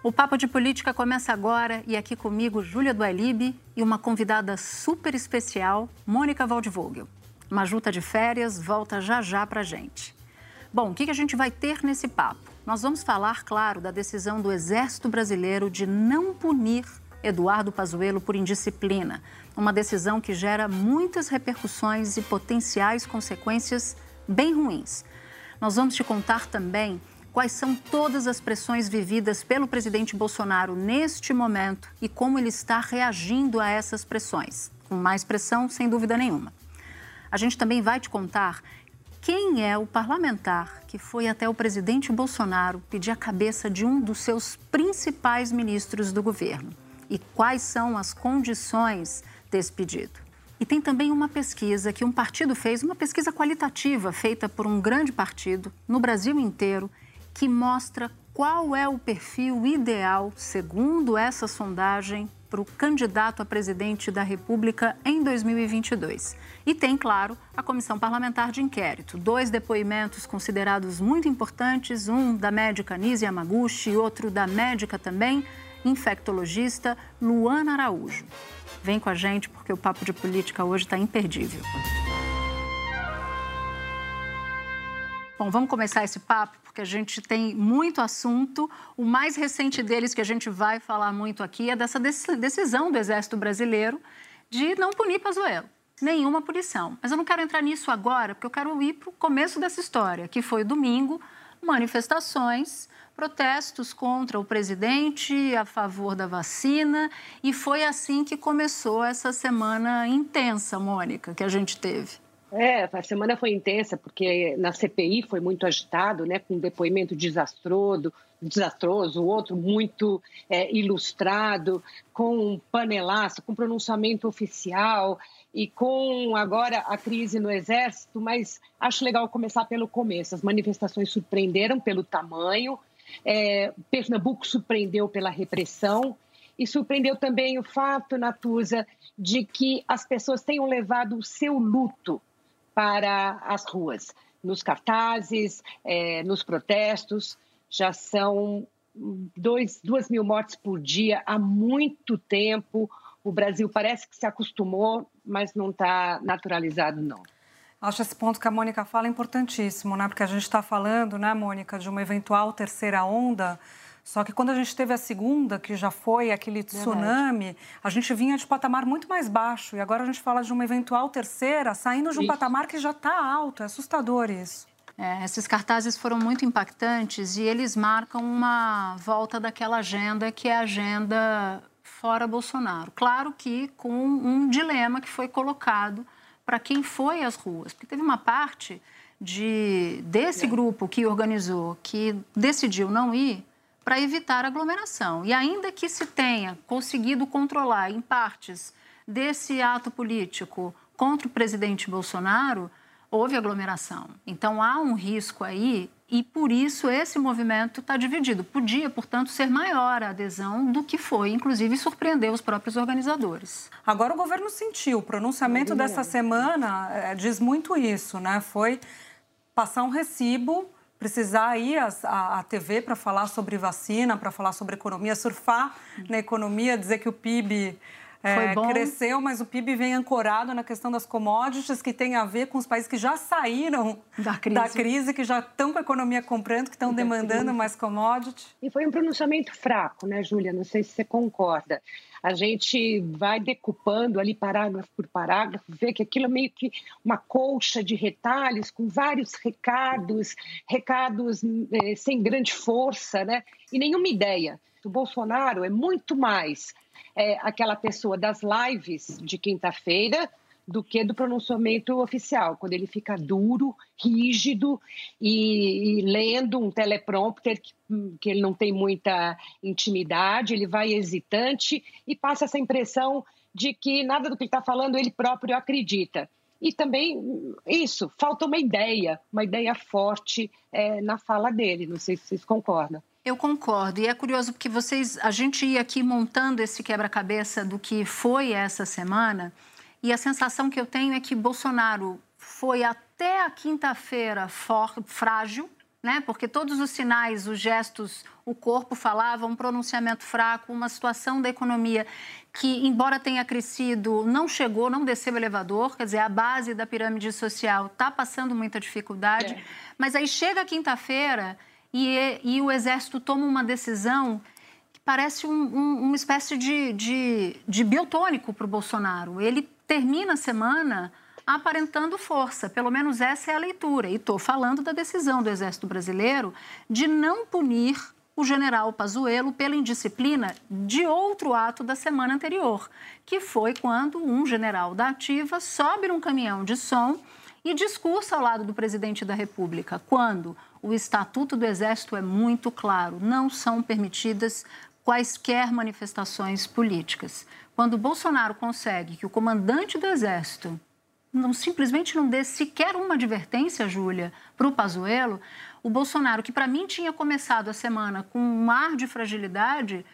O Papo de Política começa agora e aqui comigo Júlia Dualibe e uma convidada super especial, Mônica Waldvogel. Majuta de férias, volta já já pra gente. Bom, o que a gente vai ter nesse papo? Nós vamos falar, claro, da decisão do Exército Brasileiro de não punir Eduardo Pazuello por indisciplina, uma decisão que gera muitas repercussões e potenciais consequências bem ruins. Nós vamos te contar também quais são todas as pressões vividas pelo presidente Bolsonaro neste momento e como ele está reagindo a essas pressões. Com mais pressão, sem dúvida nenhuma. A gente também vai te contar quem é o parlamentar que foi até o presidente Bolsonaro pedir a cabeça de um dos seus principais ministros do governo e quais são as condições desse pedido. E tem também uma pesquisa que um partido fez, uma pesquisa qualitativa feita por um grande partido no Brasil inteiro que mostra qual é o perfil ideal, segundo essa sondagem, para o candidato a presidente da República em 2022. E tem, claro, a comissão parlamentar de inquérito. Dois depoimentos considerados muito importantes: um da médica Nise Yamaguchi e outro da médica também, infectologista Luana Araújo. Vem com a gente porque o papo de política hoje está imperdível. Bom, vamos começar esse papo porque a gente tem muito assunto. O mais recente deles que a gente vai falar muito aqui é dessa decisão do Exército Brasileiro de não punir Pazuello. Nenhuma punição. Mas eu não quero entrar nisso agora, porque eu quero ir para o começo dessa história, que foi domingo, manifestações, protestos contra o presidente, a favor da vacina, e foi assim que começou essa semana intensa, Mônica, que a gente teve. É, a semana foi intensa porque na CPI foi muito agitado, né, com um depoimento desastroso, desastroso, outro muito é, ilustrado, com um panelaço, com pronunciamento oficial e com agora a crise no Exército. Mas acho legal começar pelo começo. As manifestações surpreenderam pelo tamanho, é, Pernambuco surpreendeu pela repressão e surpreendeu também o fato, Natuza, de que as pessoas tenham levado o seu luto para as ruas, nos cartazes, é, nos protestos. Já são dois, duas mil mortes por dia há muito tempo. O Brasil parece que se acostumou, mas não está naturalizado, não. Acho esse ponto que a Mônica fala importantíssimo, né? Porque a gente está falando, né, Mônica, de uma eventual terceira onda só que quando a gente teve a segunda, que já foi aquele tsunami, Verdade. a gente vinha de patamar muito mais baixo. E agora a gente fala de uma eventual terceira, saindo de um isso. patamar que já está alto. É assustador isso. É, esses cartazes foram muito impactantes e eles marcam uma volta daquela agenda que é a agenda fora Bolsonaro. Claro que com um dilema que foi colocado para quem foi às ruas. Porque teve uma parte de, desse é. grupo que organizou, que decidiu não ir, para evitar aglomeração. E ainda que se tenha conseguido controlar em partes desse ato político contra o presidente Bolsonaro, houve aglomeração. Então há um risco aí e por isso esse movimento está dividido. Podia, portanto, ser maior a adesão do que foi, inclusive surpreendeu os próprios organizadores. Agora o governo sentiu. O pronunciamento dessa semana é, diz muito isso, né? Foi passar um recibo precisar ir à, à TV para falar sobre vacina, para falar sobre economia, surfar na economia, dizer que o PIB é, cresceu, mas o PIB vem ancorado na questão das commodities, que tem a ver com os países que já saíram da crise, da crise que já estão com a economia comprando, que estão demandando mais commodities. E foi um pronunciamento fraco, né, Júlia? Não sei se você concorda a gente vai decupando ali parágrafo por parágrafo, vê que aquilo é meio que uma colcha de retalhos com vários recados, recados eh, sem grande força, né? E nenhuma ideia. O Bolsonaro é muito mais é, aquela pessoa das lives de quinta-feira do que do pronunciamento oficial, quando ele fica duro, rígido e, e lendo um teleprompter que, que ele não tem muita intimidade, ele vai hesitante e passa essa impressão de que nada do que ele está falando ele próprio acredita. E também isso, falta uma ideia, uma ideia forte é, na fala dele. Não sei se vocês concordam. Eu concordo. E é curioso porque vocês, a gente ia aqui montando esse quebra-cabeça do que foi essa semana, e a sensação que eu tenho é que Bolsonaro foi até a quinta-feira frágil, né? Porque todos os sinais, os gestos, o corpo falavam um pronunciamento fraco, uma situação da economia que, embora tenha crescido, não chegou, não desceu o elevador, quer dizer, a base da pirâmide social está passando muita dificuldade. É. Mas aí chega a quinta-feira e, e, o Exército toma uma decisão que parece um, um, uma espécie de, de, de biotônico para o Bolsonaro. Ele termina a semana aparentando força, pelo menos essa é a leitura. E estou falando da decisão do Exército Brasileiro de não punir o general Pazuello pela indisciplina de outro ato da semana anterior, que foi quando um general da ativa sobe num caminhão de som e discursa ao lado do presidente da República, quando o Estatuto do Exército é muito claro: não são permitidas quaisquer manifestações políticas. Quando Bolsonaro consegue que o comandante do Exército não simplesmente não dê sequer uma advertência, Júlia, para o Pazuello, o Bolsonaro, que para mim tinha começado a semana com um ar de fragilidade,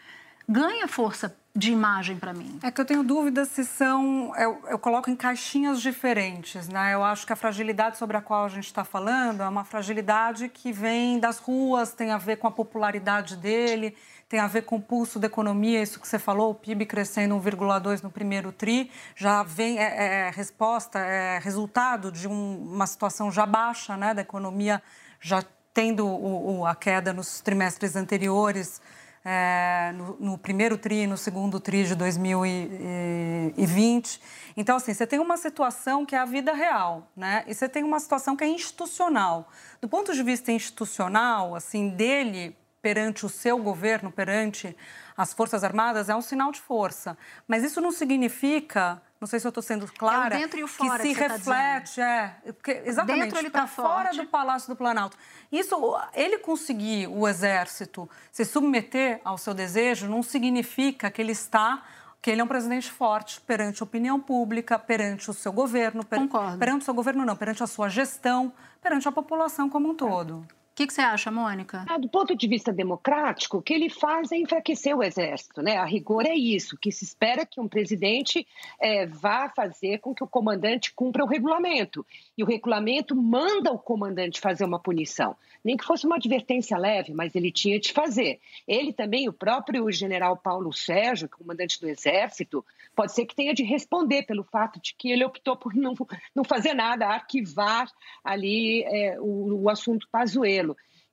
ganha força de imagem para mim. É que eu tenho dúvidas se são. Eu, eu, coloco em caixinhas diferentes, né? Eu acho que a fragilidade sobre a qual a gente está falando é uma fragilidade que vem das ruas, tem a ver com a popularidade dele, tem a ver com o pulso da economia, isso que você falou, o PIB crescendo 1,2 no primeiro TRI, já vem é, é resposta, é resultado de um, uma situação já baixa, né? Da economia já tendo o, o, a queda nos trimestres anteriores é, no, no, primeiro TRI e no segundo TRI de 2020. Então, assim, você tem uma situação que é a vida real, né? E você tem uma situação que é institucional. Do ponto de vista institucional, assim, dele perante o seu governo, perante as Forças Armadas, é um sinal de força. Mas isso não significa não sei se eu estou sendo clara, é dentro e o fora que se que tá reflete, tá é, porque, exatamente, dentro ele está fora do Palácio do Planalto. Isso, ele conseguir o exército se submeter ao seu desejo, não significa que ele está que ele é um presidente forte perante a opinião pública, perante o seu governo, per, perante o seu governo não, perante a sua gestão, perante a população como um todo. O que, que, você acha, Mônica? Ah, do ponto de vista democrático, o que ele faz é enfraquecer o exército. Né? A rigor é isso, que se espera que um presidente é, vá fazer com que o comandante cumpra o regulamento. E o regulamento manda o comandante fazer uma punição. Nem que fosse uma advertência leve, mas ele tinha de fazer. Ele também, o próprio general Paulo Sérgio, comandante do exército, pode ser que tenha de responder pelo fato de que ele optou por não, não fazer nada, arquivar ali é, o, o assunto Pazuello.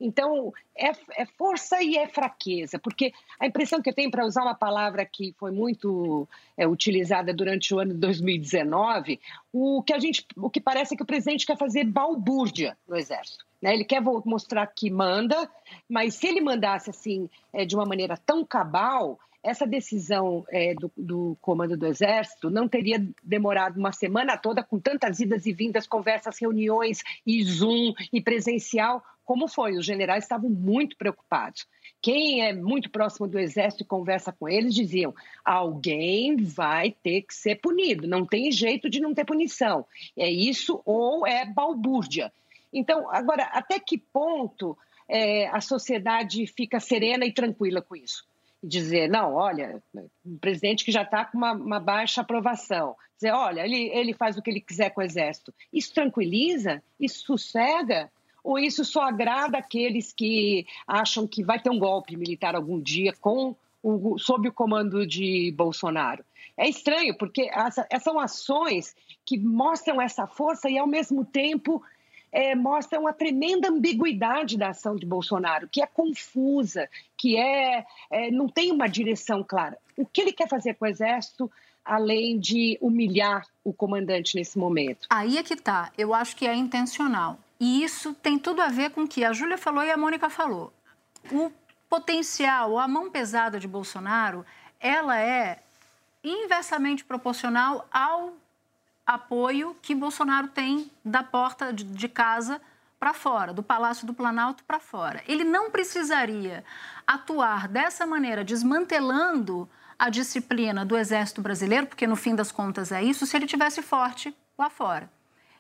Então, é, é, força e é fraqueza, porque a impressão que eu tenho, para usar uma palavra que foi muito é, utilizada durante o ano de 2019, o que, a gente, o que parece é que o presidente quer fazer balbúrdia no Exército. Né? Ele quer mostrar que manda, mas se ele mandasse assim é, de uma maneira tão cabal, essa decisão é, do, do, comando do Exército não teria demorado uma semana toda com tantas idas e vindas, conversas, reuniões e Zoom e presencial, como foi. Os generais estavam muito preocupados. Quem é muito próximo do Exército e conversa com eles diziam: alguém vai ter que ser punido, não tem jeito de não ter punição. É isso ou é balbúrdia. Então, agora, até que ponto é, a sociedade fica serena e tranquila com isso? dizer, não, olha, um presidente que já está com uma, uma, baixa aprovação, dizer, olha, ele, ele faz o que ele quiser com o Exército. Isso tranquiliza? Isso sossega? Ou isso só agrada aqueles que acham que vai ter um golpe militar algum dia com o, sob o comando de Bolsonaro? É estranho, porque essa, são ações que mostram essa força e, ao mesmo tempo, é, mostram a tremenda ambiguidade da ação de Bolsonaro, que é confusa, que é, é não tem uma direção clara. O que ele quer fazer com o Exército, além de humilhar o comandante nesse momento? Aí é que está. Eu acho que é intencional. E isso tem tudo a ver com o que a Júlia falou e a Mônica falou. O potencial, a mão pesada de Bolsonaro, ela é inversamente proporcional ao apoio que Bolsonaro tem da porta de casa para fora, do Palácio do Planalto para fora. Ele não precisaria atuar dessa maneira, desmantelando a disciplina do Exército Brasileiro, porque no fim das contas é isso, se ele tivesse forte lá fora.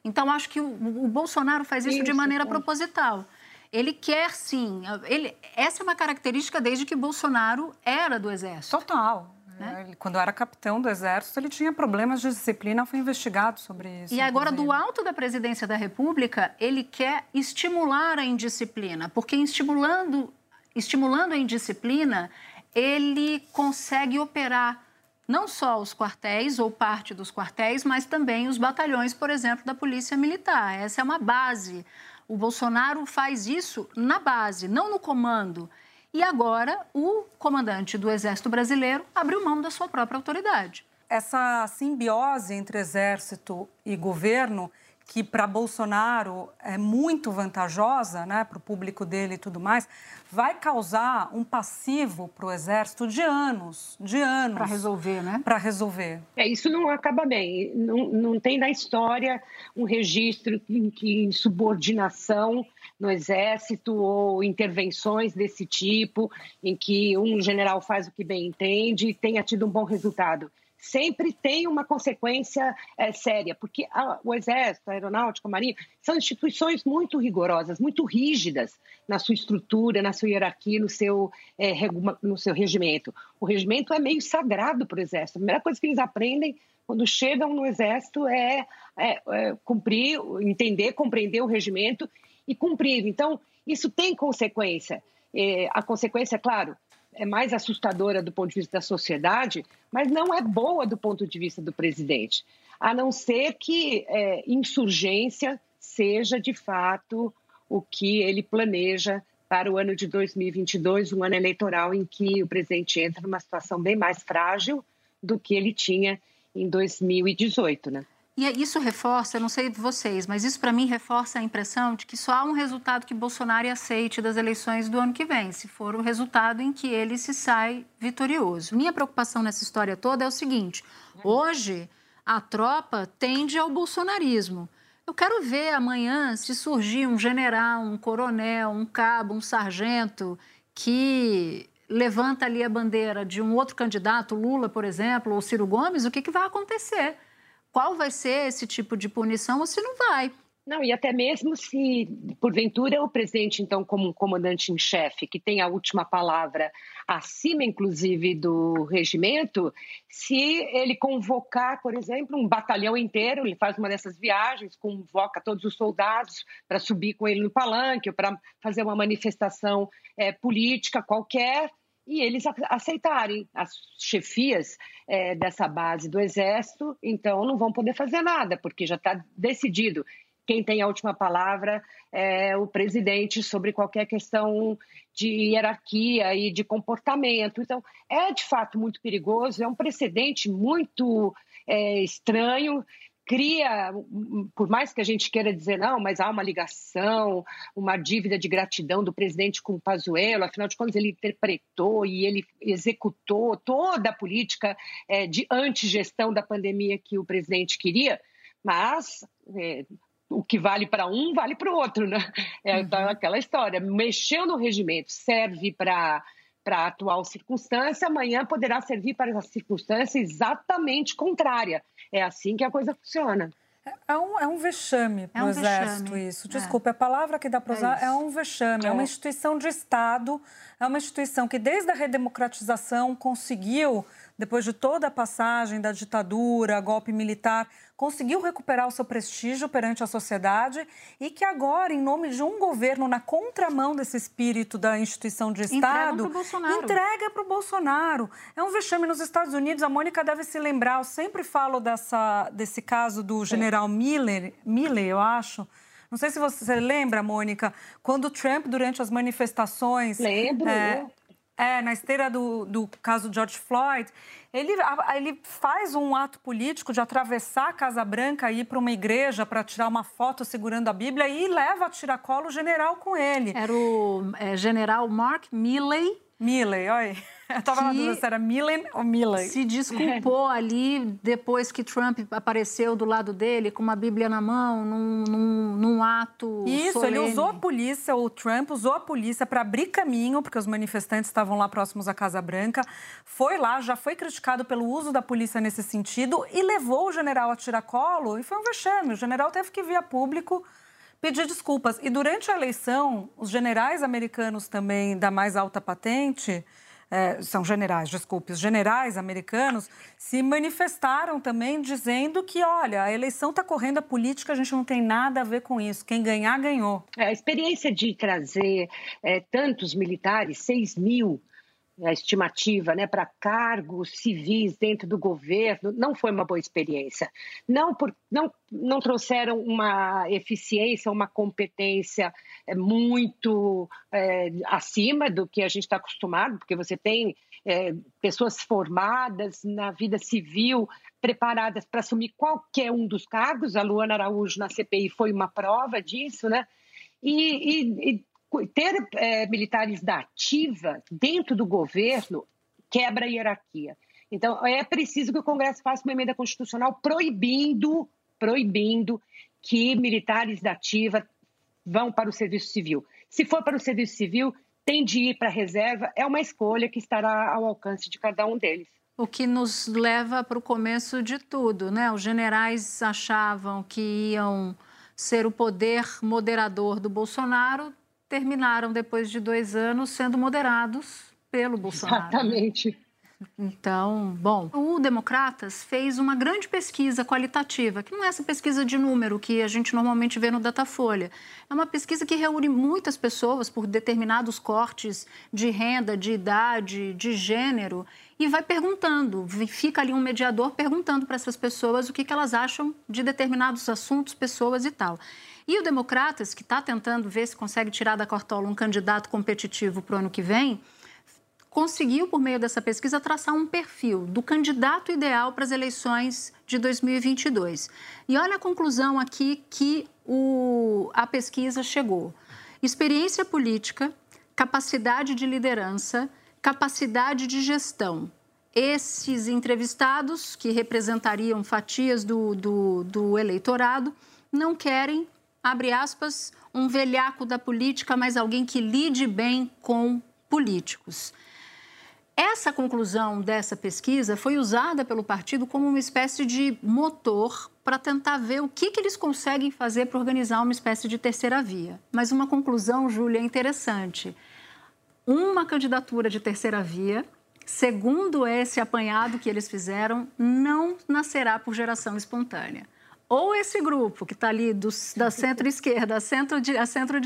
Então, acho que o, o Bolsonaro faz isso, isso de maneira é. proposital. Ele quer sim. Ele, essa é uma característica desde que Bolsonaro era do Exército. Total. Né? Quando era capitão do Exército, ele tinha problemas de disciplina, foi investigado sobre isso. E agora, inclusive. do alto da presidência da República, ele quer estimular a indisciplina, porque estimulando, estimulando a indisciplina, ele consegue operar não só os quartéis ou parte dos quartéis, mas também os batalhões, por exemplo, da Polícia Militar. Essa é uma base. O Bolsonaro faz isso na base, não no comando. E agora o comandante do Exército Brasileiro abriu mão da sua própria autoridade. Essa simbiose entre exército e governo que para Bolsonaro é muito vantajosa, né, para o público dele e tudo mais, vai causar um passivo para o Exército de anos, de anos. Para resolver, né? Para resolver. É, isso não acaba bem. Não, não tem na história um registro em que subordinação no Exército ou intervenções desse tipo, em que um general faz o que bem entende e tenha tido um bom resultado sempre tem uma consequência é, séria, porque a, o Exército, a Aeronáutica, a Marinha, são instituições muito rigorosas, muito rígidas na sua estrutura, na sua hierarquia, no seu, é, no seu regimento. O regimento é meio sagrado para o Exército. A primeira coisa que eles aprendem quando chegam no Exército é, é, é cumprir, entender, compreender o regimento e cumprir. Então, isso tem consequência. É, a consequência, claro, é mais assustadora do ponto de vista da sociedade, mas não é boa do ponto de vista do presidente, a não ser que é, insurgência seja de fato o que ele planeja para o ano de 2022, um ano eleitoral em que o presidente entra numa situação bem mais frágil do que ele tinha em 2018, né? E isso reforça, não sei vocês, mas isso para mim reforça a impressão de que só há um resultado que Bolsonaro aceite das eleições do ano que vem, se for o resultado em que ele se sai vitorioso. Minha preocupação nessa história toda é o seguinte: hoje a tropa tende ao bolsonarismo. Eu quero ver amanhã se surgir um general, um coronel, um cabo, um sargento que levanta ali a bandeira de um outro candidato, Lula, por exemplo, ou Ciro Gomes, o que, que vai acontecer? Qual vai ser esse tipo de punição ou se não vai. Não, e até mesmo se, porventura, o presidente, então, como um comandante em chefe, que tem a última palavra acima, inclusive, do regimento, se ele convocar, por exemplo, um batalhão inteiro, ele faz uma dessas viagens, convoca todos os soldados para subir com ele no palanque, ou para fazer uma manifestação é, política qualquer, e eles aceitarem as chefias é, dessa base do Exército, então não vão poder fazer nada, porque já está decidido. Quem tem a última palavra é o presidente sobre qualquer questão de hierarquia e de comportamento. Então, é de fato muito perigoso, é um precedente muito é, estranho cria, por mais que a gente queira dizer não, mas há uma ligação, uma dívida de gratidão do presidente com o Pazuello, afinal de contas ele interpretou e ele executou toda a política é, de antigestão da pandemia que o presidente queria, mas é, o que vale para um vale para o outro, né? É uhum. aquela história, mexeu no regimento serve para para a atual circunstância, amanhã poderá servir para a circunstância exatamente contrária. É assim que a coisa funciona. É um, é um vexame para o é um Exército vexame. isso. Desculpe, é. a palavra que dá para é usar é, é, um vexame. É. é uma instituição de Estado, é uma instituição que desde a redemocratização conseguiu depois de toda a passagem da ditadura, golpe militar, conseguiu recuperar o seu prestígio perante a sociedade e que agora, em nome de um governo na contramão desse espírito da instituição de Estado, entrega para o Bolsonaro. É um vexame nos Estados Unidos. A Mônica deve se lembrar. Eu sempre falo dessa, desse caso do general Miller, Miller, eu acho. Não sei se você lembra, Mônica, quando o Trump, durante as manifestações. Lembro. É, é, na esteira do, do caso George Floyd, ele, ele faz um ato político de atravessar a Casa Branca e ir para uma igreja para tirar uma foto segurando a Bíblia e leva a tiracolo o general com ele. Era o é, general Mark Milley. Milley, olha. Eu tava na dúvida se era Millen ou Milley. Se desculpou ali depois que Trump apareceu do lado dele com uma Bíblia na mão, num, num, num ato. Isso, solene. ele usou a polícia, o Trump usou a polícia para abrir caminho, porque os manifestantes estavam lá próximos à Casa Branca. Foi lá, já foi criticado pelo uso da polícia nesse sentido e levou o general a tiracolo e foi um vexame. O general teve que vir a público pedir desculpas. E durante a eleição, os generais americanos também da mais alta patente, é, são generais, desculpe, os generais americanos se manifestaram também dizendo que, olha, a eleição está correndo a política, a gente não tem nada a ver com isso. Quem ganhar, ganhou. É, a experiência de trazer é, tantos militares, 6 mil, a estimativa né, para cargos civis dentro do governo não foi uma boa experiência. Não, por, não, não trouxeram uma eficiência, uma competência é, muito é, acima do que a gente está acostumado, porque você tem é, pessoas formadas na vida civil, preparadas para assumir qualquer um dos cargos. A Luana Araújo na CPI foi uma prova disso, né? E, e, e ter é, militares da ativa dentro do governo quebra a hierarquia. Então, é preciso que o Congresso faça uma emenda constitucional proibindo, proibindo que militares da ativa vão para o serviço civil. Se for para o serviço civil, tem de ir para a reserva, é uma escolha que estará ao alcance de cada um deles. O que nos leva para o começo de tudo, né? Os generais achavam que iam ser o poder moderador do Bolsonaro, terminaram depois de dois anos sendo moderados pelo Bolsonaro. Exatamente. Então, bom, o Democratas fez uma grande pesquisa qualitativa, que não é essa pesquisa de número que a gente normalmente vê no Datafolha. É uma pesquisa que reúne muitas pessoas por determinados cortes de renda, de idade, de gênero e vai perguntando, fica ali um mediador perguntando para essas pessoas o que, que elas acham de determinados assuntos, pessoas e tal. E o Democratas, que está tentando ver se consegue tirar da Cortola um candidato competitivo para o ano que vem, conseguiu, por meio dessa pesquisa, traçar um perfil do candidato ideal para as eleições de 2022. E olha a conclusão aqui que o, a pesquisa chegou: experiência política, capacidade de liderança, capacidade de gestão. Esses entrevistados, que representariam fatias do, do, do eleitorado, não querem, abre aspas, um velhaco da política, mas alguém que lide bem com políticos. Essa conclusão dessa pesquisa foi usada pelo partido como uma espécie de motor para tentar ver o que, que eles conseguem fazer para organizar uma espécie de terceira via. Mas uma conclusão, Júlia, é interessante. Uma candidatura de terceira via, segundo esse apanhado que eles fizeram, não nascerá por geração espontânea ou esse grupo que está ali do, da centro-esquerda, centro-direita, centro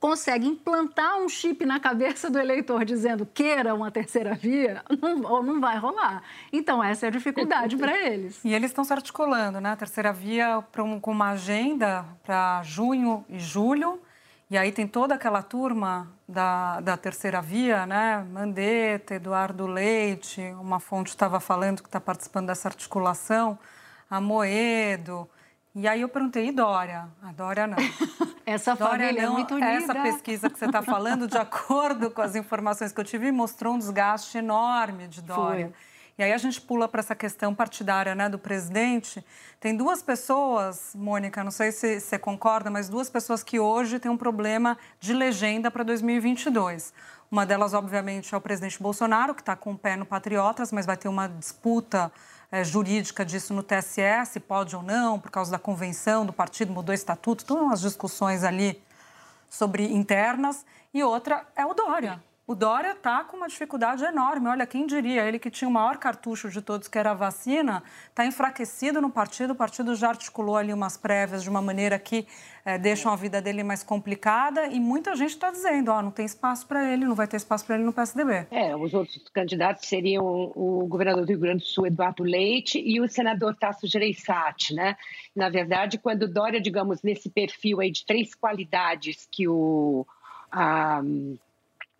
consegue implantar um chip na cabeça do eleitor dizendo queira uma terceira via, não, ou não vai rolar. Então, essa é a dificuldade para eles. E eles estão se articulando, né? A terceira via um, com uma agenda para junho e julho. E aí tem toda aquela turma da, da terceira via, né? Mandetta, Eduardo Leite, uma fonte estava falando que está participando dessa articulação a Moedo. E aí eu perguntei, e Dória? A Dória não. Essa Dória família é não, é muito unida. Essa pesquisa que você está falando, de acordo com as informações que eu tive, mostrou um desgaste enorme de Dória. Foi. E aí a gente pula para essa questão partidária né, do presidente. Tem duas pessoas, Mônica, não sei se você concorda, mas duas pessoas que hoje têm um problema de legenda para 2022. Uma delas, obviamente, é o presidente Bolsonaro, que está com o pé no Patriotas, mas vai ter uma disputa é, jurídica disso no TSE, se pode ou não, por causa da convenção do partido, mudou o estatuto, todas umas discussões ali sobre internas. E outra é o Dória. O Dória está com uma dificuldade enorme. Olha, quem diria? Ele que tinha o maior cartucho de todos, que era a vacina, está enfraquecido no partido. O partido já articulou ali umas prévias de uma maneira que é, deixam a vida dele mais complicada. E muita gente está dizendo: ó, não tem espaço para ele, não vai ter espaço para ele no PSDB. É, os outros candidatos seriam o governador do Rio Grande do Sul, Eduardo Leite, e o senador Tasso Gereissati, né? Na verdade, quando o Dória, digamos, nesse perfil aí de três qualidades que o. A,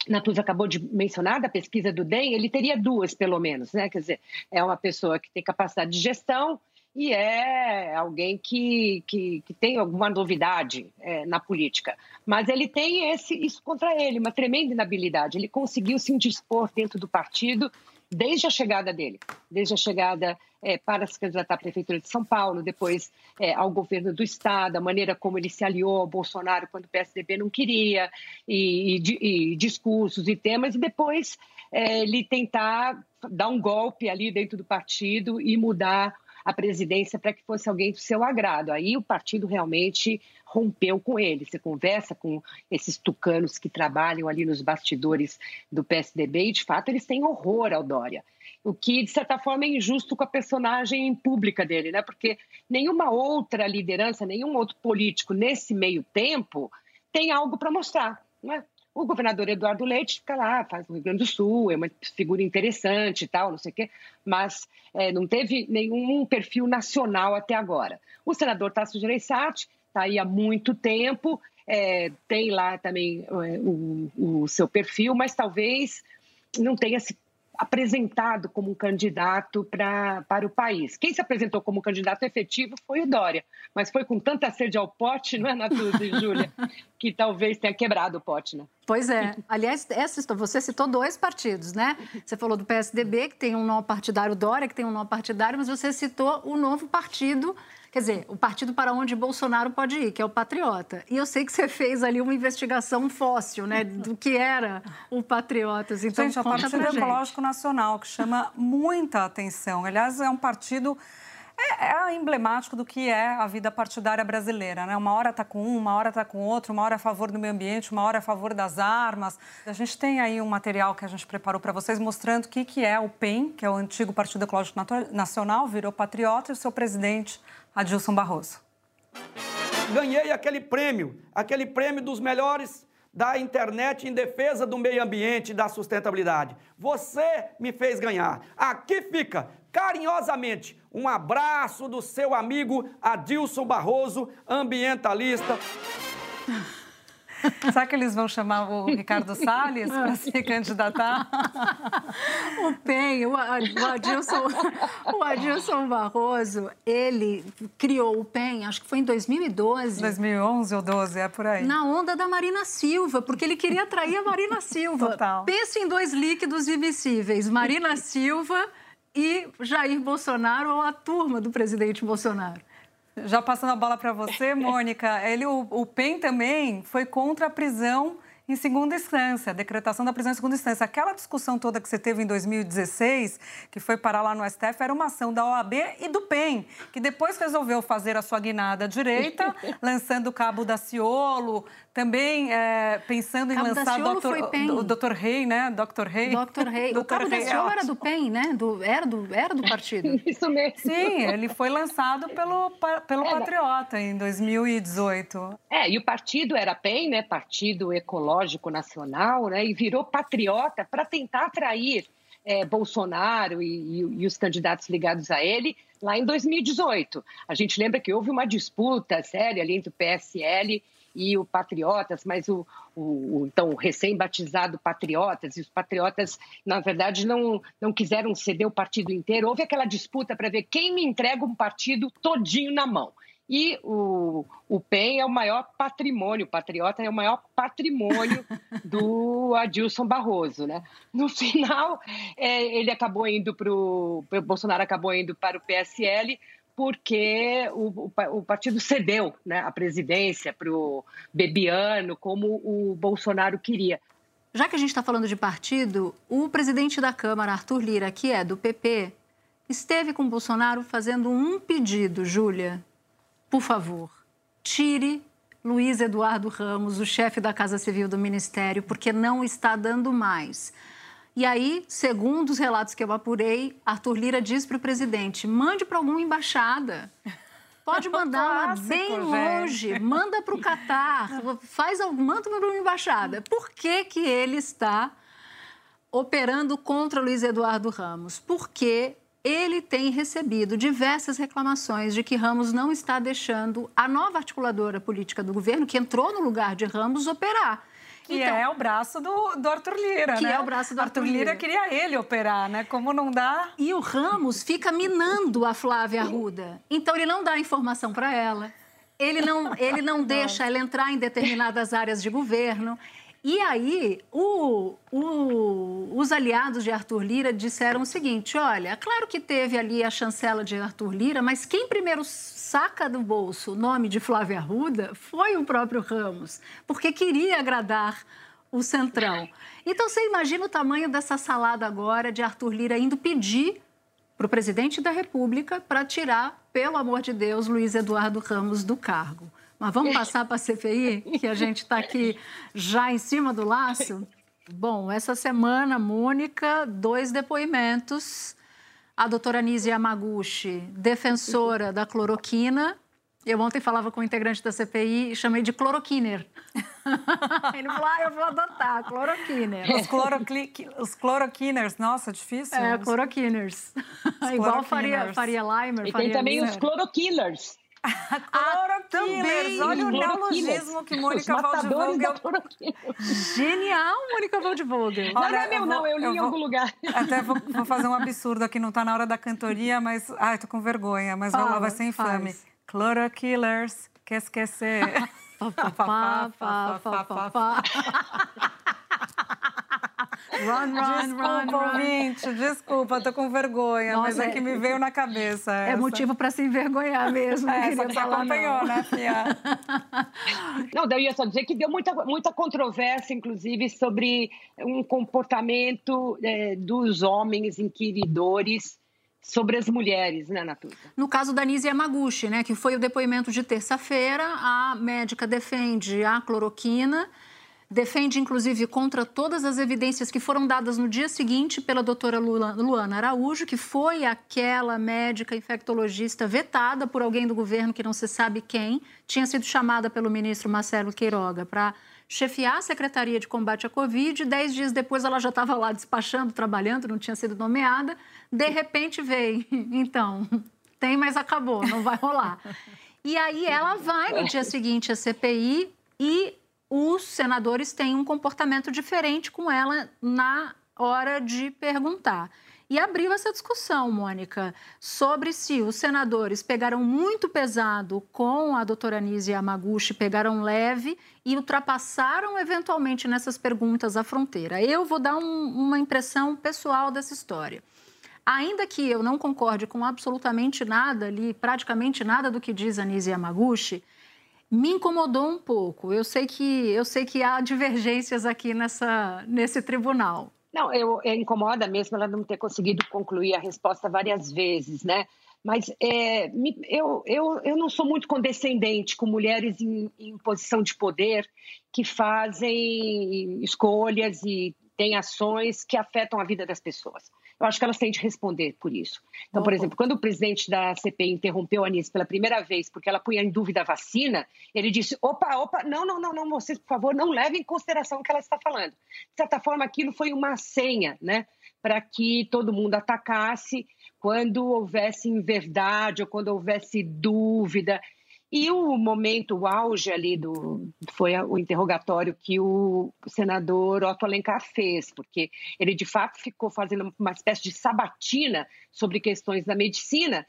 Natuza acabou de mencionar da pesquisa do DEM, ele teria duas, pelo menos, né? Quer dizer, é uma pessoa que tem capacidade de gestão e é alguém que, que, que tem alguma novidade é, na política. Mas ele tem esse, isso contra ele, uma tremenda inabilidade. Ele conseguiu se indispor dentro do partido desde a chegada dele, desde a chegada é, para se candidatar à Prefeitura de São Paulo, depois é, ao governo do Estado, a maneira como ele se aliou ao Bolsonaro quando o PSDB não queria, e, e, e discursos e temas, e depois é, ele tentar dar um golpe ali dentro do partido e mudar a presidência para que fosse alguém do seu agrado. Aí o partido realmente rompeu com ele. Você conversa com esses tucanos que trabalham ali nos bastidores do PSDB e, de fato, eles têm horror ao Dória. O que, de certa forma, é injusto com a personagem pública dele, né? Porque nenhuma outra liderança, nenhum outro político nesse meio tempo tem algo para mostrar. Né? O governador Eduardo Leite fica lá, faz o Rio Grande do Sul, é uma figura interessante e tal, não sei o quê, mas é, não teve nenhum perfil nacional até agora. O senador Tasso Gereissati está aí há muito tempo, é, tem lá também é, o, o seu perfil, mas talvez não tenha se apresentado como um candidato pra, para o país. Quem se apresentou como candidato efetivo foi o Dória, mas foi com tanta sede ao pote, não é, Natuza e Júlia, que talvez tenha quebrado o pote, né? Pois é. Aliás, essa, você citou dois partidos, né? Você falou do PSDB, que tem um nó partidário, Dória, que tem um nó partidário, mas você citou o novo partido Quer dizer, o partido para onde Bolsonaro pode ir, que é o Patriota. E eu sei que você fez ali uma investigação fóssil, né, do que era o Patriotas. Então, gente, é o Partido Ecológico Nacional, que chama muita atenção. Aliás, é um partido é, é, emblemático do que é a vida partidária brasileira, né? Uma hora está com um, uma hora está com outro, uma hora é a favor do meio ambiente, uma hora é a favor das armas. A gente tem aí um material que a gente preparou para vocês mostrando o que, que é o PEN, que é o antigo Partido Ecológico Nacional, virou patriota, e o seu presidente, Adilson Barroso. Ganhei aquele prêmio, aquele prêmio dos melhores da internet em defesa do meio ambiente e da sustentabilidade. Você me fez ganhar. Aqui fica, carinhosamente, um abraço do seu amigo Adilson Barroso, ambientalista. Será que eles vão chamar o Ricardo Salles para se candidatar? o PEN, o Adilson, o Adilson Barroso, ele criou o PEN, acho que foi em 2012. 2011 ou 12, é por aí. Na onda da Marina Silva, porque ele queria atrair a Marina Silva. Total. Pensa em dois líquidos invisíveis, Marina Silva e Jair Bolsonaro ou a turma do presidente Bolsonaro. Já passando a bola para você, Mônica, ele, o, o PEN também foi contra a prisão em segunda instância, a decretação da prisão em segunda instância. Aquela discussão toda que você teve em 2016, que foi parar lá no STF, era uma ação da OAB e do PEN, que depois resolveu fazer a sua guinada direita, lançando o cabo da Ciolo, também é, pensando cabo em lançar o Dr. Rei, né? Dr. Rei. Dr. Rei. o cabo da Ciolo era do PEN, né? Do, era, do, era do partido. Isso mesmo. Sim, ele foi lançado pelo, pelo é, Patriota em 2018. É, e o partido era PEN, né? Partido Ecológico Ecológico Nacional, né, e virou patriota para tentar atrair é, Bolsonaro e, e, e, os candidatos ligados a ele lá em 2018. A gente lembra que houve uma disputa séria ali entre o PSL e o Patriotas, mas o, o, o então recém-batizado Patriotas e os Patriotas, na verdade, não, não quiseram ceder o partido inteiro. Houve aquela disputa para ver quem me entrega um partido todinho na mão. E o, o PEN é o maior patrimônio, o Patriota é o maior patrimônio do Adilson Barroso. Né? No final, é, ele acabou indo para o. Bolsonaro acabou indo para o PSL, porque o, o, o, partido cedeu né, a presidência para o Bebiano, como o Bolsonaro queria. Já que a gente está falando de partido, o presidente da Câmara, Arthur Lira, que é do PP, esteve com o Bolsonaro fazendo um pedido, Júlia, por favor, tire Luiz Eduardo Ramos, o chefe da Casa Civil do Ministério, porque não está dando mais. E aí, segundo os relatos que eu apurei, Arthur Lira diz para o presidente: mande para alguma embaixada. Pode mandar lá bem longe, manda para o Catar, faz, manda para uma embaixada. Por que, que ele está operando contra Luiz Eduardo Ramos? Porque ele tem recebido diversas reclamações de que Ramos não está deixando a nova articuladora política do governo, que entrou no lugar de Ramos, operar. Que então, é o braço do, do Arthur Lira, que né? é o braço do Arthur, Arthur Lira. Lira queria ele operar, né? Como não dá... E o Ramos fica minando a Flávia Arruda. Então, ele não dá informação para ela. Ele não, ele não deixa ela entrar em determinadas áreas de governo. E aí, o, o, os aliados de Arthur Lira disseram o seguinte: olha, claro que teve ali a chancela de Arthur Lira, mas quem primeiro saca do bolso o nome de Flávia Arruda foi o próprio Ramos, porque queria agradar o Centrão. Então, você imagina o tamanho dessa salada agora de Arthur Lira indo pedir para o presidente da República para tirar, pelo amor de Deus, Luiz Eduardo Ramos do cargo. Mas vamos passar para a CPI, que a gente está aqui já em cima do laço? Bom, essa semana, Mônica, dois depoimentos. A doutora Nise Yamaguchi, defensora da cloroquina. Eu ontem falava com o um integrante da CPI e chamei de cloroquiner. Ele falou, ah, eu vou adotar, cloroquiner. Os, clorocli... Os cloroquiners, nossa, difícil. É, cloroquiners. Igual faria, faria Limer. E faria tem também os clorokillers. Cloroquillers, olha o neologismo que Mônica Waldvogel... Genial, Mônica Waldvogel. Não, não é meu, não, eu li eu em algum lugar. Até vou, vou, fazer um absurdo aqui, não está na hora da cantoria, mas... Ai, tô com vergonha, mas Fala, vai ser infame. Faz. Clorokillers, que esquecer. Run, run, desculpa, run, ouvinte, run. desculpa, tô com vergonha, Nossa, mas é, é, que me veio na cabeça. É essa. motivo para se envergonhar mesmo. É, só que você acompanhou, né, Fia? Não, daí eu ia só dizer que deu muita, muita controvérsia, inclusive, sobre um comportamento é, dos homens inquiridores sobre as mulheres, né, Natuza? No caso da Nise Yamaguchi, né, que foi o depoimento de terça-feira, a médica defende a cloroquina defende inclusive contra todas as evidências que foram dadas no dia seguinte pela doutora Luana Araújo, que foi aquela médica infectologista vetada por alguém do governo que não se sabe quem, tinha sido chamada pelo ministro Marcelo Queiroga para chefiar a Secretaria de Combate à Covid. Dez dias depois ela já estava lá despachando, trabalhando, não tinha sido nomeada. De repente veio. Então, tem, mas acabou, não vai rolar. E aí ela vai no dia seguinte à CPI e os senadores têm um comportamento diferente com ela na hora de perguntar. E abriu essa discussão, Mônica, sobre se os senadores pegaram muito pesado com a doutora Anise Yamaguchi, pegaram leve e ultrapassaram eventualmente nessas perguntas a fronteira. Eu vou dar um, uma impressão pessoal dessa história. Ainda que eu não concorde com absolutamente nada ali, praticamente nada do que diz Anise Yamaguchi, me incomodou um pouco. Eu sei que eu sei que há divergências aqui nessa nesse tribunal. Não, eu, eu incomoda mesmo ela não ter conseguido concluir a resposta várias vezes, né? Mas é, me, eu, eu, eu não sou muito condescendente com mulheres em, em posição de poder que fazem escolhas e têm ações que afetam a vida das pessoas eu acho que elas têm de responder por isso. Então, por exemplo, quando o presidente da CPI interrompeu a Anice pela primeira vez porque ela punha em dúvida a vacina, ele disse: opa, opa, não, não, não, não, vocês, por favor, não levem em consideração o que ela está falando. De certa forma, aquilo foi uma senha, né, para que todo mundo atacasse quando houvesse verdade ou quando houvesse dúvida. E o momento, o auge ali do foi o interrogatório que o senador Otto Alencar fez, porque ele de fato ficou fazendo uma espécie de sabatina sobre questões da medicina.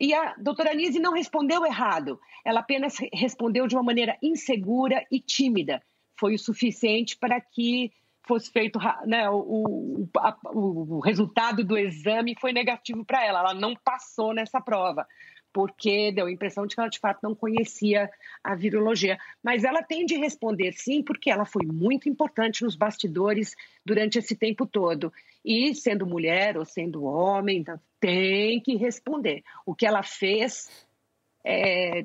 E a doutora Anise não respondeu errado, ela apenas respondeu de uma maneira insegura e tímida. Foi o suficiente para que fosse feito né, o, o, o resultado do exame foi negativo para ela, ela não passou nessa prova porque deu a impressão de que ela de fato não conhecia a virologia. Mas ela tem de responder sim, porque ela foi muito importante nos bastidores durante esse tempo todo. E sendo mulher ou sendo homem, então, tem que responder. O que ela fez é,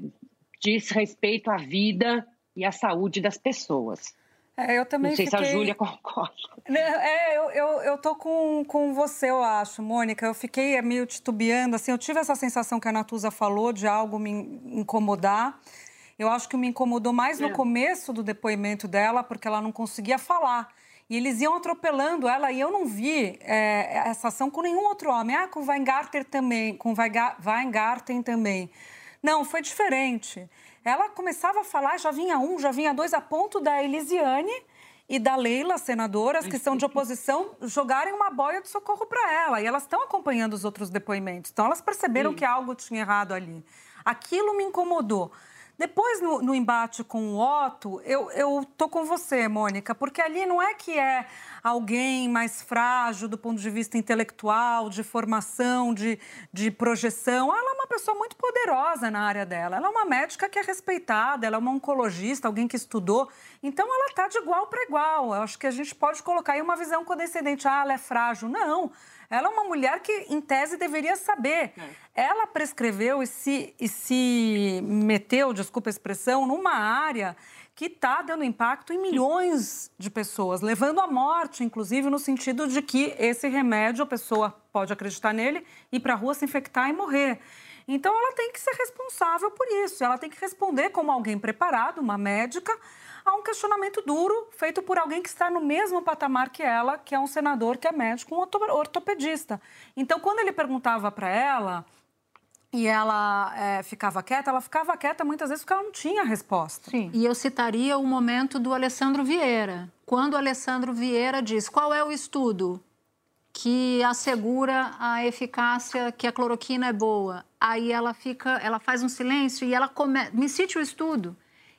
diz respeito à vida e à saúde das pessoas. É, eu também Não sei fiquei... se a Júlia concorda. Né, é, eu, eu, eu tô com, com você, eu acho, Mônica. Eu fiquei meio titubeando, assim, eu tive essa sensação que a Natuza falou de algo me incomodar. Eu acho que me incomodou mais no é. começo do depoimento dela, porque ela não conseguia falar. E eles iam atropelando ela, e eu não vi é, essa ação com nenhum outro homem. Ah, com Weingarten também, com Weingarten também. Não, foi diferente ela começava a falar, já vinha um, já vinha dois, a ponto da Elisiane e da Leila, senadoras que são de oposição, jogarem uma boia de socorro para ela. E elas estão acompanhando os outros depoimentos. Então, elas perceberam Sim. que algo tinha errado ali. Aquilo me incomodou. Depois, no, no, embate com o Otto, eu, eu tô com você, Mônica, porque ali não é que é alguém mais frágil do ponto de vista intelectual, de formação, de, de projeção. Ela pessoa muito poderosa na área dela. Ela é uma médica que é respeitada, ela é uma oncologista, alguém que estudou. Então, ela está de igual para igual. Eu acho que a gente pode colocar aí uma visão condescendente. Ah, ela é frágil. Não. Ela é uma mulher que, em tese, deveria saber. É. Ela prescreveu e se, e se meteu, desculpa a expressão, numa área que está dando impacto em milhões de pessoas, levando à morte, inclusive, no sentido de que esse remédio a pessoa pode acreditar nele, ir para a rua se infectar e morrer. Então, ela tem que ser responsável por isso. Ela tem que responder como alguém preparado, uma médica, a um questionamento duro feito por alguém que está no mesmo patamar que ela, que é um senador, que é médico, um ortopedista. Então, quando ele perguntava para ela e ela é, ficava quieta, ela ficava quieta muitas vezes porque ela não tinha resposta. Sim. E eu citaria o momento do Alessandro Vieira. Quando o Alessandro Vieira diz qual é o estudo que assegura a eficácia, que a cloroquina é boa, aí ela fica, ela faz um silêncio e ela come... me cite o estudo.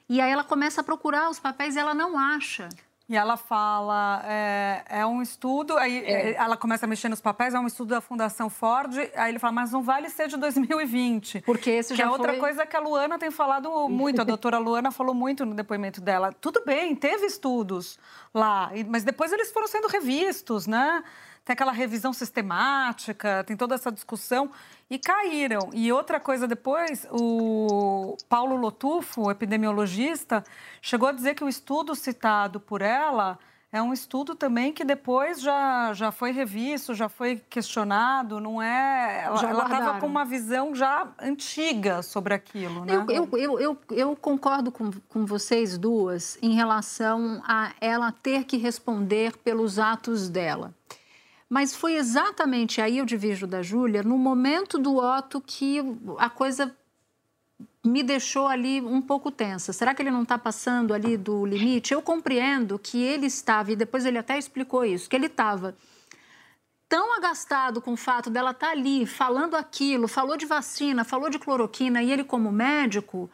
E aí ela começa a procurar os papéis e ela não acha. E ela fala, é, é um estudo, aí é. ela começa a mexer nos papéis, é um estudo da Fundação Ford, aí ele fala, mas não vale ser de 2020. Porque esse já que é outra foi... coisa que a Luana tem falado muito, a doutora Luana falou muito no depoimento dela. Tudo bem, teve estudos lá, mas depois eles foram sendo revistos, né? Tem aquela revisão sistemática, tem toda essa discussão, e caíram. E outra coisa depois, o Paulo Lotufo, epidemiologista, chegou a dizer que o estudo citado por ela é um estudo também que depois já, já foi revisto, já foi questionado, não é... Ela estava com uma visão já antiga sobre aquilo, né? Eu, eu, eu, eu, eu concordo com, com vocês duas em relação a ela ter que responder pelos atos dela. Mas foi exatamente aí eu divido da Júlia, no momento do Otto que a coisa me deixou ali um pouco tensa. Será que ele não está passando ali do limite? Eu compreendo que ele estava, e depois ele até explicou isso, que ele estava tão agastado com o fato dela estar tá ali falando aquilo, falou de vacina, falou de cloroquina, e ele como médico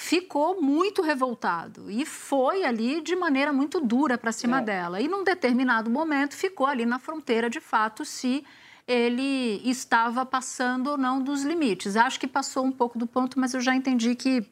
ficou muito revoltado e foi ali de maneira muito dura para cima é. dela. E num determinado momento ficou ali na fronteira de fato se ele estava passando ou não dos limites. Acho que passou um pouco do ponto, mas eu já entendi que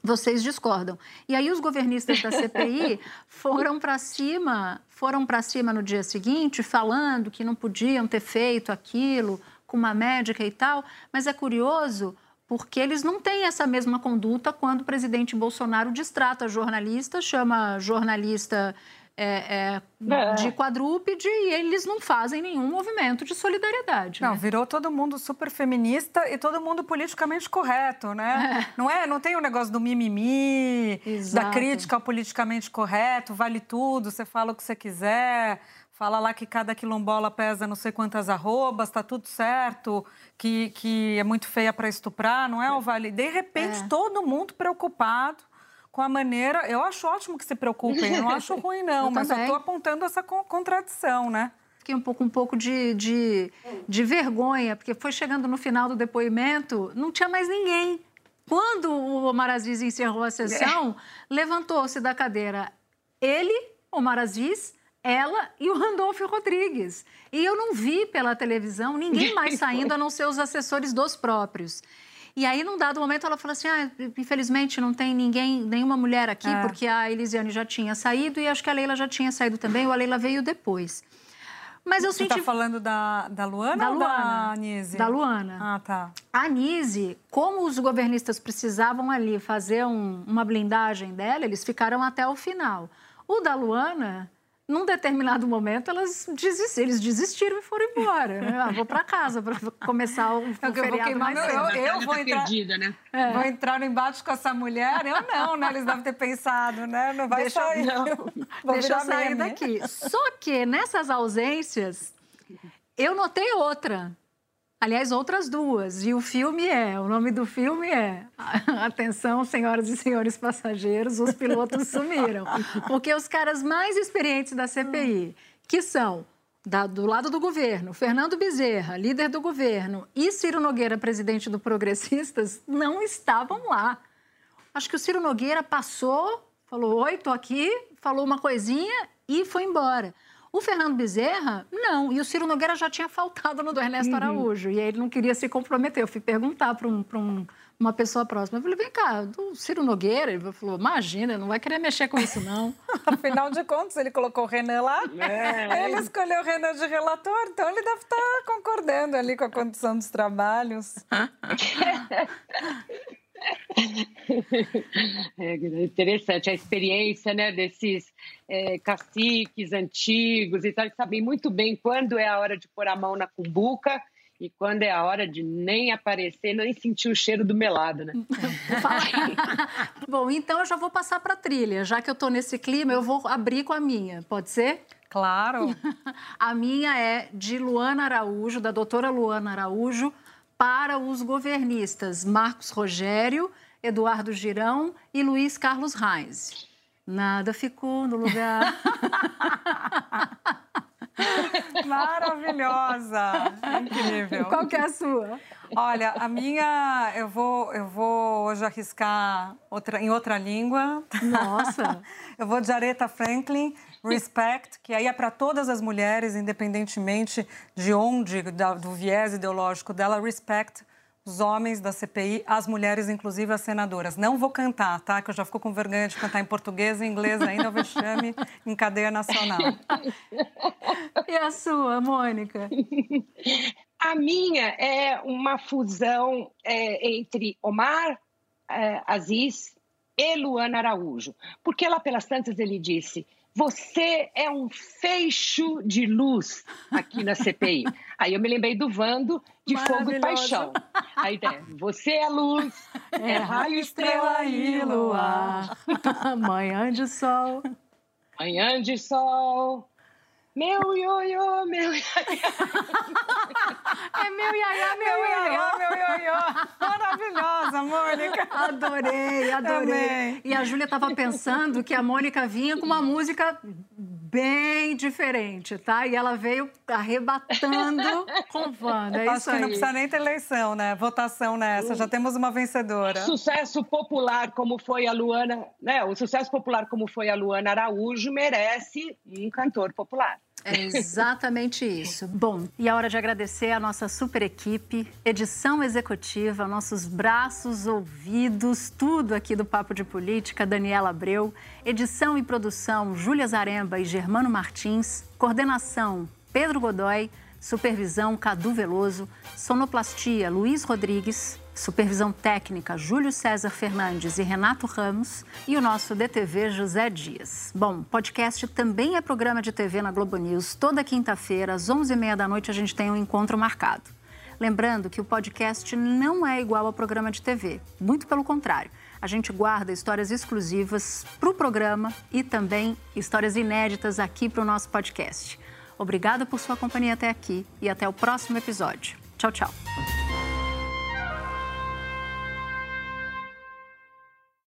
vocês discordam. E aí os governistas da CPI foram para cima, foram para cima no dia seguinte, falando que não podiam ter feito aquilo com uma médica e tal. Mas é curioso porque eles não têm essa mesma conduta quando o presidente Bolsonaro distrata jornalista, chama jornalista é, é, é. de quadrúpede e eles não fazem nenhum movimento de solidariedade. Não, né? virou todo mundo super feminista e todo mundo politicamente correto, né? É. Não é? Não tem o negócio do mimimi, Exato. da crítica ao politicamente correto, vale tudo, você fala o que você quiser. Fala lá que cada quilombola pesa não sei quantas arrobas, tá tudo certo, que, que é muito feia para estuprar, não é, o Vale? De repente, é. todo mundo preocupado com a maneira. Eu acho ótimo que se preocupem, não acho ruim, não, eu mas também. eu estou apontando essa contradição, né? Fiquei um pouco, um pouco de, de, de vergonha, porque foi chegando no final do depoimento, não tinha mais ninguém. Quando o Omar Aziz encerrou a sessão, é. levantou-se da cadeira ele, Omar Aziz, ela e o Randolfo Rodrigues. E eu não vi pela televisão ninguém mais saindo a não ser os assessores dos próprios. E aí, num dado momento, ela falou assim: ah, infelizmente não tem ninguém, nenhuma mulher aqui, é. porque a Elisiane já tinha saído e acho que a Leila já tinha saído também, ou a Leila veio depois. Mas eu Você senti. Você está falando da, da Luana da ou Luana, da Anise? Da Luana. Ah, tá. A Anise, como os governistas precisavam ali fazer um, uma blindagem dela, eles ficaram até o final. O da Luana, num determinado momento, elas desist... eles desistiram e foram embora. Né? Ah, vou para casa para começar o, o feriado mais cedo. Eu, eu vou entrar, perdida, né? É. vou entrar no embate com essa mulher. Eu não, né? Eles devem ter pensado, né? Não vai Deixa, sair. Não. Deixa eu sair meme. daqui. Só que nessas ausências, eu notei outra. Aliás, outras duas. E o filme é, o nome do filme é Atenção, senhoras e senhores passageiros, os pilotos sumiram. Porque os caras mais experientes da CPI, que são da, do lado do governo, Fernando Bezerra, líder do governo, e Ciro Nogueira, presidente do Progressistas, não estavam lá. Acho que o Ciro Nogueira passou, falou: Oi, tô aqui, falou uma coisinha e foi embora. O Fernando Bezerra, não. E o Ciro Nogueira já tinha faltado no do Ernesto uhum. Araújo. E aí ele não queria se comprometer. Eu fui perguntar para um, um, uma pessoa próxima. Eu falei, vem cá, do Ciro Nogueira? Ele falou, imagina, não vai querer mexer com isso, não. Afinal de contas, ele colocou o Renan lá. É. Ele escolheu o Renan de relator, então ele deve estar concordando ali com a condição dos trabalhos. É interessante a experiência né, desses é, caciques antigos e tal, que sabem muito bem quando é a hora de pôr a mão na cumbuca e quando é a hora de nem aparecer, nem sentir o cheiro do melado, né? Bom, então eu já vou passar para a trilha. Já que eu estou nesse clima, eu vou abrir com a minha. Pode ser? Claro. a minha é de Luana Araújo, da doutora Luana Araújo, para os governistas Marcos Rogério, Eduardo Girão e Luiz Carlos Reis. Nada ficou no lugar. Maravilhosa, incrível. Qual que é a sua? Olha, a minha eu vou eu vou hoje arriscar outra em outra língua. Nossa. eu vou de Aretha Franklin, Respect, que aí é para todas as mulheres, independentemente de onde, do viés ideológico dela, Respect os homens da CPI, as mulheres, inclusive as senadoras. Não vou cantar, tá? Que eu já fico com vergonha de cantar em português e inglês ainda, o vexame em cadeia nacional. E a sua, Mônica? A minha é uma fusão é, entre Omar é, Aziz e Luana Araújo. Porque lá pelas tantas ele disse você é um feixo de luz aqui na CPI. Aí eu me lembrei do Vando de Fogo e Paixão. A ideia, você é luz, é, é raio, estrela e luar. Manhã de sol. Manhã de sol. Meu ioiô, meu iaiá. É meu iaiá, meu iaiá, meu ioiô. Maravilhosa, Mônica. Adorei, adorei. Também. E a Júlia estava pensando que a Mônica vinha com uma música bem diferente, tá? E ela veio arrebatando com Wanda. É Acho isso que aí. não precisa nem ter eleição, né? Votação nessa. Já temos uma vencedora. Sucesso popular como foi a Luana, né? O sucesso popular como foi a Luana Araújo merece um cantor popular. É exatamente isso. Bom, e a hora de agradecer a nossa super equipe, edição executiva, nossos braços, ouvidos, tudo aqui do Papo de Política, Daniela Abreu, edição e produção, Júlia Zaremba e Germano Martins, coordenação, Pedro Godoy, supervisão, Cadu Veloso, sonoplastia, Luiz Rodrigues, Supervisão técnica Júlio César Fernandes e Renato Ramos e o nosso DTV José Dias. Bom, podcast também é programa de TV na Globo News. Toda quinta-feira, às 11h30 da noite, a gente tem um encontro marcado. Lembrando que o podcast não é igual ao programa de TV, muito pelo contrário. A gente guarda histórias exclusivas para o programa e também histórias inéditas aqui para o nosso podcast. Obrigada por sua companhia até aqui e até o próximo episódio. Tchau, tchau.